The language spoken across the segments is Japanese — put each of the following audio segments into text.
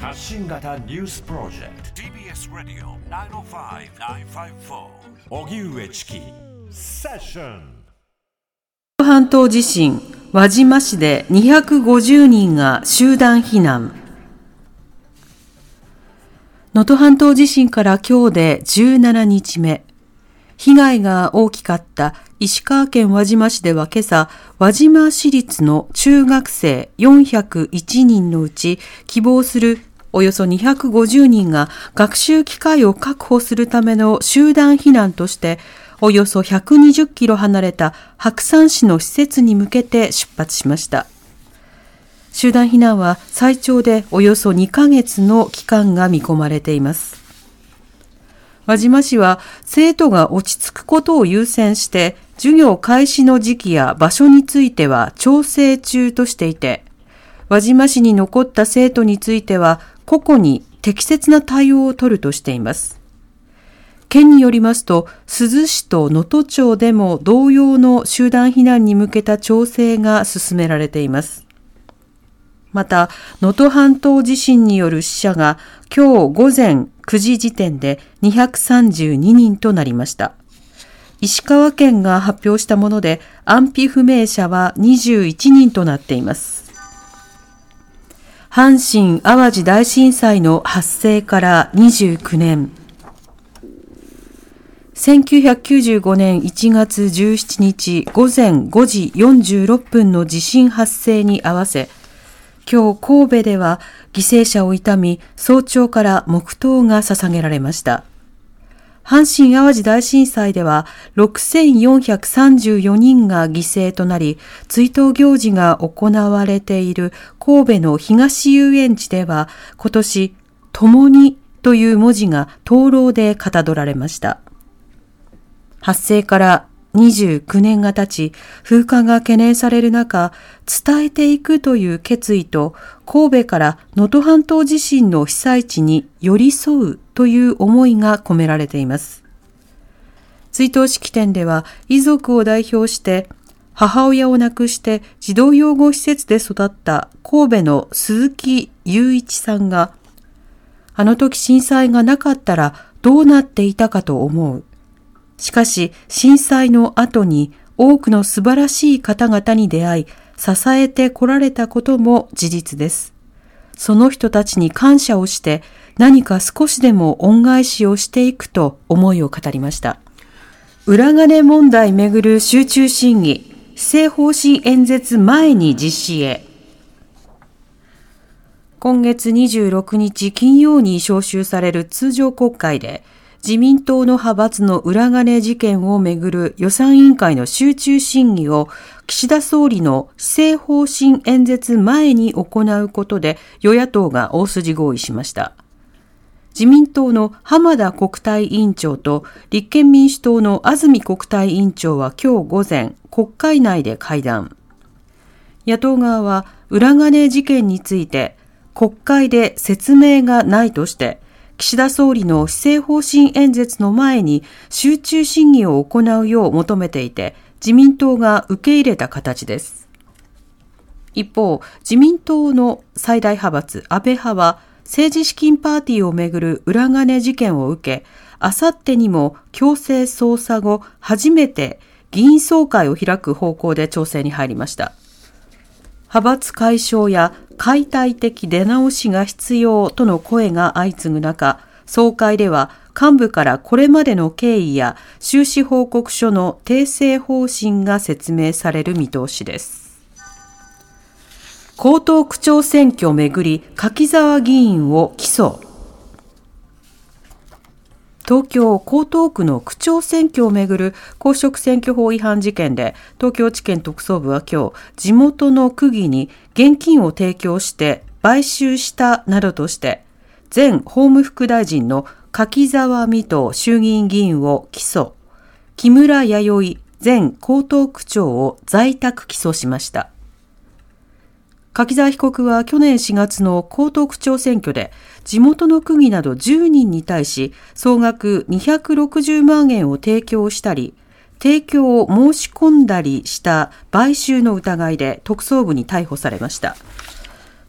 発信型ニュースプロジェクト。TBS ラディオ905-954荻上チキ。セッション半島地震輪島市で250人が集団避難。能登半島地震から今日で17日目。被害が大きかった石川県輪島市では今朝、輪島市立の中学生401人のうち希望するおよそ250人が学習機会を確保するための集団避難としておよそ120キロ離れた白山市の施設に向けて出発しました。集団避難は最長でおよそ2ヶ月の期間が見込まれています。輪島市は生徒が落ち着くことを優先して授業開始の時期や場所については調整中としていて、輪島市に残った生徒については個々に適切な対応を取るとしています。県によりますと、珠洲市と能登町でも同様の集団避難に向けた調整が進められています。また、能登半島地震による死者が今日午前9時時点で232人となりました。石川県が発表したもので安否不明者は21人となっています。阪神・淡路大震災の発生から29年。1995年1月17日午前5時46分の地震発生に合わせ、今日神戸では犠牲者を悼み、早朝から黙祷が捧げられました。阪神淡路大震災では6434人が犠牲となり、追悼行事が行われている神戸の東遊園地では今年、共にという文字が灯籠でかたどられました。発生から29年が経ち、風化が懸念される中、伝えていくという決意と、神戸から能登半島地震の被災地に寄り添うという思いが込められています。追悼式典では、遺族を代表して、母親を亡くして児童養護施設で育った神戸の鈴木雄一さんが、あの時震災がなかったらどうなっていたかと思う。しかし震災の後に多くの素晴らしい方々に出会い、支えてこられたことも事実です。その人たちに感謝をして何か少しでも恩返しをしていくと思いを語りました。裏金問題めぐる集中審議、施政方針演説前に実施へ。今月26日金曜に召集される通常国会で、自民党の派閥の裏金事件をめぐる予算委員会の集中審議を岸田総理の施政方針演説前に行うことで与野党が大筋合意しました。自民党の浜田国対委員長と立憲民主党の安住国対委員長は今日午前国会内で会談。野党側は裏金事件について国会で説明がないとして岸田総理の施政方針演説の前に集中審議を行うよう求めていて、自民党が受け入れた形です。一方、自民党の最大派閥安倍派は政治資金パーティーをめぐる裏金事件を受け、あさってにも強制捜査後初めて議員総会を開く方向で調整に入りました。派閥解消や解体的出直しが必要との声が相次ぐ中、総会では幹部からこれまでの経緯や収支報告書の訂正方針が説明される見通しです。江東区長選挙をめぐり柿沢議員を起訴。東京江東区の区長選挙をめぐる公職選挙法違反事件で東京地検特捜部は今日地元の区議に現金を提供して買収したなどとして前法務副大臣の柿沢美斗衆議院議員を起訴木村弥生前江東区長を在宅起訴しました。柿沢被告は去年4月の江東区長選挙で地元の区議など10人に対し総額260万円を提供したり提供を申し込んだりした買収の疑いで特捜部に逮捕されました。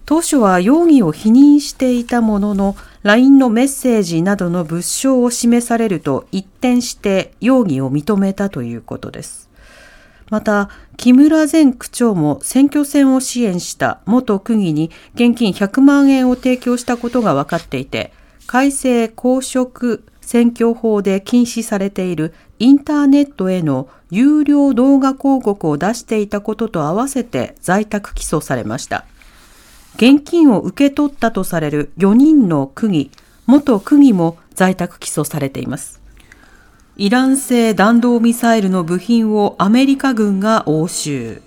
当初は容疑を否認していたものの、LINE のメッセージなどの物証を示されると一転して容疑を認めたということです。また、木村前区長も選挙戦を支援した元区議に現金100万円を提供したことが分かっていて、改正公職選挙法で禁止されているインターネットへの有料動画広告を出していたことと合わせて在宅起訴されました。現金を受け取ったとされる4人の区議、元区議も在宅起訴されています。イラン製弾道ミサイルの部品をアメリカ軍が押収。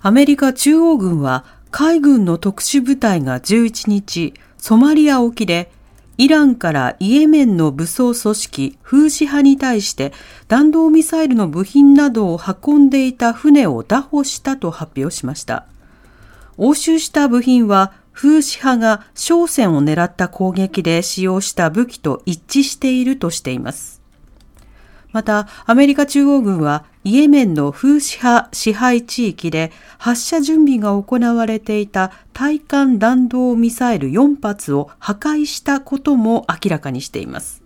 アメリカ中央軍は海軍の特殊部隊が11日、ソマリア沖でイランからイエメンの武装組織フーシ派に対して弾道ミサイルの部品などを運んでいた船を拿捕したと発表しました。押収した部品は風刺派が商船を狙った攻撃で使用した武器と一致しているとしています。また、アメリカ中央軍はイエメンの風刺派支配地域で発射準備が行われていた対艦弾道ミサイル4発を破壊したことも明らかにしています。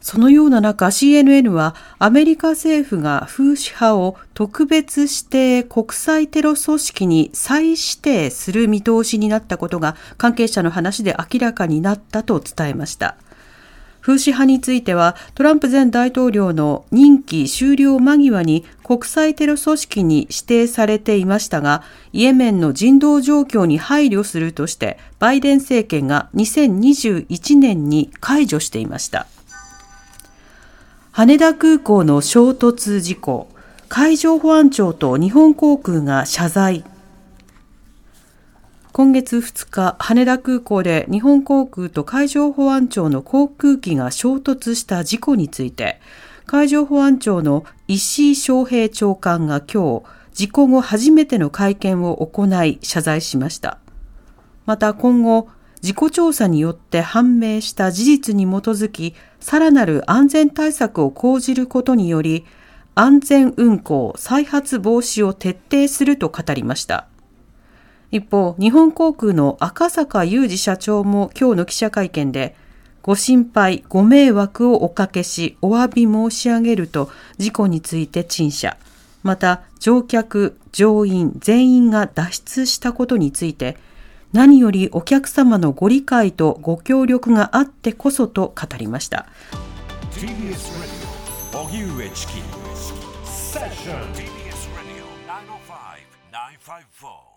そのような中、CNN はアメリカ政府がフーシ派を特別指定国際テロ組織に再指定する見通しになったことが関係者の話で明らかになったと伝えました。フーシ派についてはトランプ前大統領の任期終了間際に国際テロ組織に指定されていましたが、イエメンの人道状況に配慮するとして、バイデン政権が2021年に解除していました。羽田空港の衝突事故、海上保安庁と日本航空が謝罪。今月2日、羽田空港で日本航空と海上保安庁の航空機が衝突した事故について、海上保安庁の石井昌平長官が今日、事故後初めての会見を行い謝罪しました。また今後、事故調査によって判明した事実に基づき、さらなる安全対策を講じることにより、安全運航、再発防止を徹底すると語りました。一方、日本航空の赤坂雄二社長も今日の記者会見で、ご心配、ご迷惑をおかけし、お詫び申し上げると、事故について陳謝。また、乗客、乗員、全員が脱出したことについて、何よりお客様のご理解とご協力があってこそと語りました。TBS Radio 荻上チキセッション TBS Radio 905 954.